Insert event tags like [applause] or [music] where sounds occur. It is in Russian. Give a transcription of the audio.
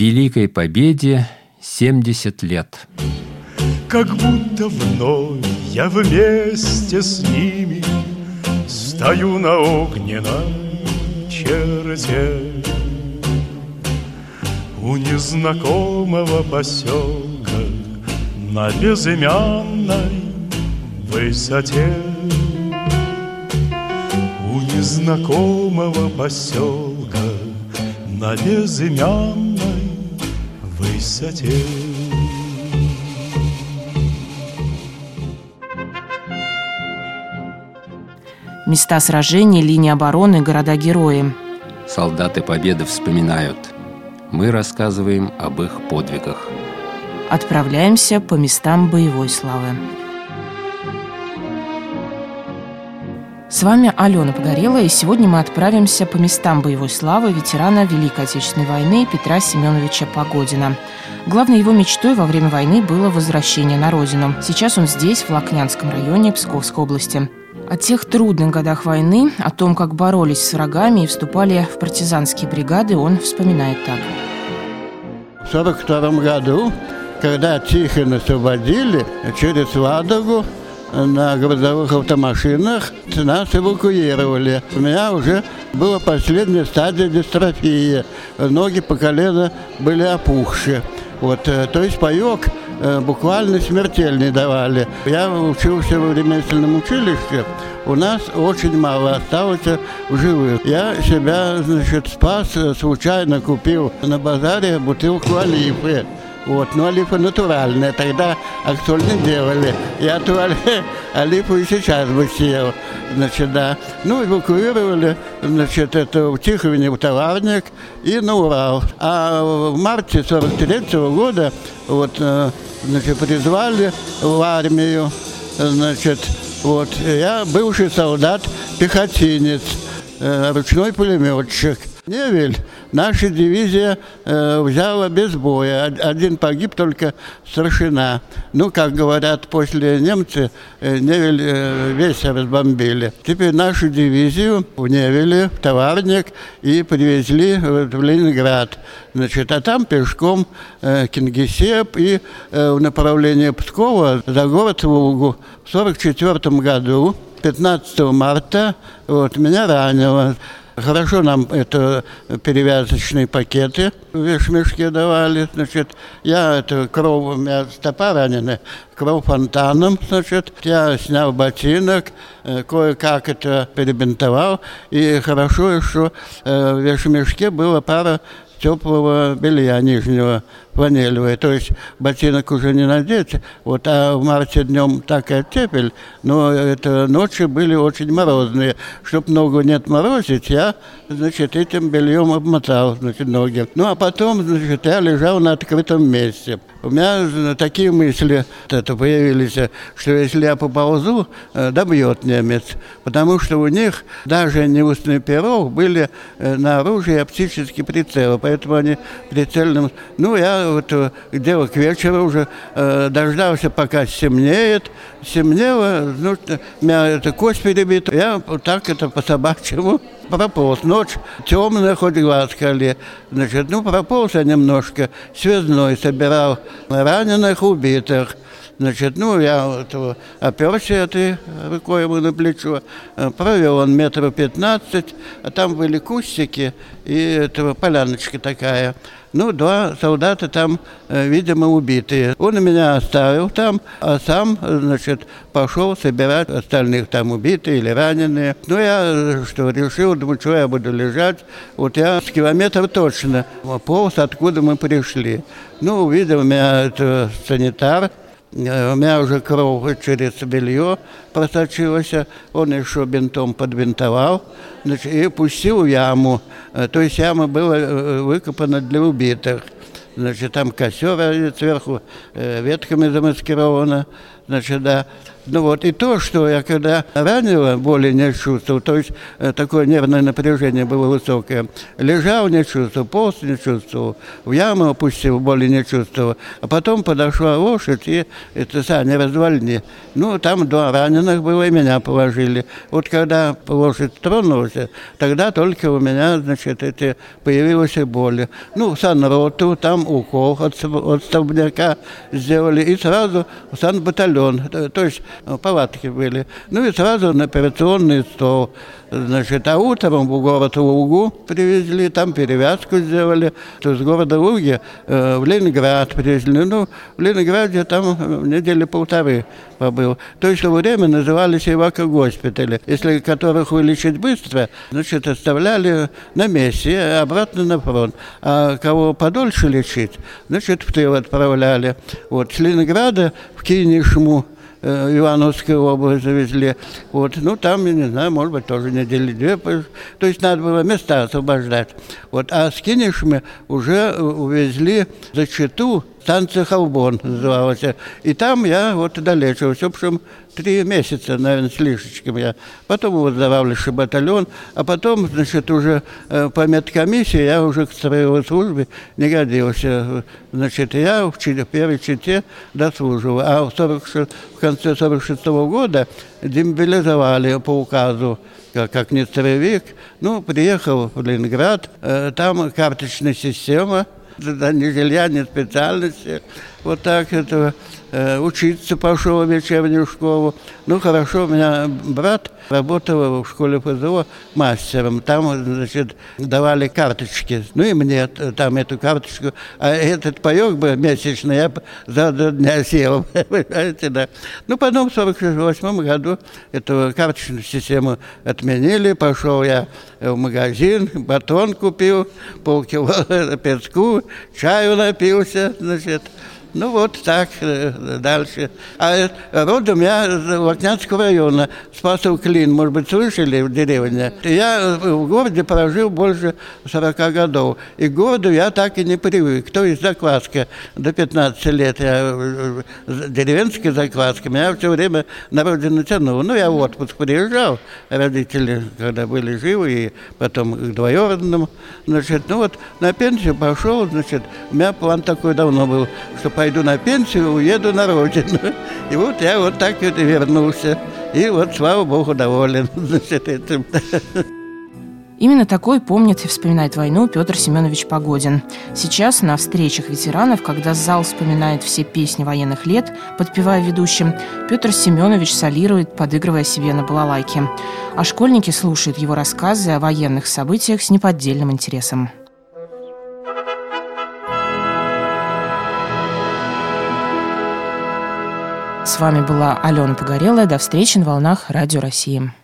Великой Победе 70 лет. Как будто вновь я вместе с ними Стою на огненной черте У незнакомого поселка На безымянной высоте У незнакомого поселка На безымянной высоте Места сражений, линии обороны, города-герои. Солдаты Победы вспоминают. Мы рассказываем об их подвигах. Отправляемся по местам боевой славы. С вами Алена Погорелая, и сегодня мы отправимся по местам боевой славы ветерана Великой Отечественной войны Петра Семеновича Погодина. Главной его мечтой во время войны было возвращение на родину. Сейчас он здесь, в Лакнянском районе Псковской области. О тех трудных годах войны, о том, как боролись с врагами и вступали в партизанские бригады, он вспоминает так. В 1942 году, когда Тихон освободили, через Ладогу на грузовых автомашинах нас эвакуировали. У меня уже была последняя стадия дистрофии. Ноги по колено были опухшие. Вот, э, то есть паек э, буквально смертельный давали. Я учился в ремесленном училище, у нас очень мало осталось в живых. Я себя, значит, спас, э, случайно купил на базаре бутылку олифы. Вот, но олифа натуральная, тогда актуаль не делали. Я ту олифу [laughs] и сейчас бы съел. Значит, да. Ну, эвакуировали, значит, это в Тиховине в товарник и на Урал. А в марте 43 -го года вот, э, значит, призвали в армию, значит, вот, я бывший солдат, пехотинец, э, ручной пулеметчик. Невель наша дивизия э, взяла без боя. Один погиб только старшина. Ну, как говорят, после немцы э, Невель э, весь разбомбили. Теперь нашу дивизию в Невеле, в Товарник, и привезли в Ленинград. Значит, а там пешком э, Кингисепп и э, в направлении Пскова за город Волгу в 1944 году 15 марта вот, меня ранило. Хорошо нам это перевязочные пакеты в вешмешке давали. Значит, я это кровь, у меня стопа ранена, кровь фонтаном, значит. Я снял ботинок, э, кое-как это перебинтовал. И хорошо, что э, в вешмешке была пара теплого белья нижнего фланелевое, то есть ботинок уже не надеть, вот, а в марте днем так и оттепель, но это ночи были очень морозные. Чтобы ногу не отморозить, я, значит, этим бельем обмотал, значит, ноги. Ну, а потом, значит, я лежал на открытом месте. У меня такие мысли это появились, что если я поползу, э, добьет немец, потому что у них даже не у снайперов были э, на оружии оптические прицелы, поэтому они прицельным... Ну, я вот э, где-то к вечеру уже э, дождался, пока стемнеет. Стемнело, ну, меня эта кость перебита. Я вот так это по собачьему [laughs] прополз. Ночь темная, хоть глаз коли. Значит, ну, прополз я немножко. Связной собирал раненых, убитых. Значит, ну, я вот оперся этой рукой ему на плечо, э, провел он метров пятнадцать, а там были кустики и этого поляночка такая. Ну, два солдата там, э, видимо, убитые. Он меня оставил там, а сам, значит, пошел собирать остальных там убитые или раненые. Ну, я что, решил, думаю, что я буду лежать. Вот я с километра точно полз, откуда мы пришли. Ну, увидел меня это санитар, у меня уже кровь через белье просочилась, он еще бинтом подбинтовал значит, и пустил яму. То есть яма была выкопана для убитых. Значит, там костер сверху ветками замаскировано. Значит, да. Ну вот, и то, что я когда ранила, боли не чувствовал, то есть э, такое нервное напряжение было высокое, лежал не чувствовал, полз не чувствовал, в яму опустил, боли не чувствовал, а потом подошла лошадь и это сани развальни. Ну, там два раненых было, и меня положили. Вот когда лошадь тронулась, тогда только у меня, значит, эти появилась боли. Ну, санроту, там укол от, от столбняка сделали, и сразу санбатальон, то есть палатки были. Ну и сразу на операционный стол. Значит, а утром в город Лугу привезли, там перевязку сделали. То есть города Луги э, в Ленинград привезли. Ну, в Ленинграде там э, недели полторы побыл. То есть в время назывались эвако-госпитали, если которых вылечить быстро, значит, оставляли на месте, обратно на фронт. А кого подольше лечить, значит, в тыл отправляли. Вот, с Ленинграда в Кинешму Э, Ивановскую завезли. Вот, ну, там, я не знаю, может быть, тоже недели две. То есть надо было места освобождать. Вот, а с Кинешами уже увезли за Читу станция Холбон называлась. И там я вот долечивался. В общем, три месяца, наверное, с лишечком я. Потом выздоравливающий батальон, а потом, значит, уже э, по медкомиссии я уже к строевой службе не годился. Значит, я в первой чете дослуживал. А в, 46, в конце 46 -го года демобилизовали по указу как, как не строевик. Ну, приехал в Ленинград, э, там карточная система – ни жилья, ни специальности. Вот так это учиться пошел в вечернюю школу. Ну, хорошо, у меня брат работал в школе ПЗО мастером. Там, значит, давали карточки. Ну, и мне там эту карточку. А этот паек бы месячный я за два дня съел. [laughs] Понимаете, да. Ну, потом в 48 году эту карточную систему отменили. Пошел я в магазин, батон купил, полкило [laughs] песку, чаю напился, значит. Ну вот так э, дальше. А родом я из Лакнянского района, Спасов Клин, может быть, слышали в деревне. Я в городе прожил больше 40 годов. И к городу я так и не привык. То есть закваска. До 15 лет я э, деревенская закваска. Меня все время на родину тянуло. Ну, я в отпуск приезжал. Родители, когда были живы, и потом к двоюродным. Значит, ну вот на пенсию пошел, значит, у меня план такой давно был, что пойду на пенсию, уеду на родину. И вот я вот так вот и вернулся. И вот, слава богу, доволен [laughs] значит, этим. Именно такой помнит и вспоминает войну Петр Семенович Погодин. Сейчас на встречах ветеранов, когда зал вспоминает все песни военных лет, подпевая ведущим, Петр Семенович солирует, подыгрывая себе на балалайке. А школьники слушают его рассказы о военных событиях с неподдельным интересом. С вами была Алена Погорелая. До встречи на волнах Радио России.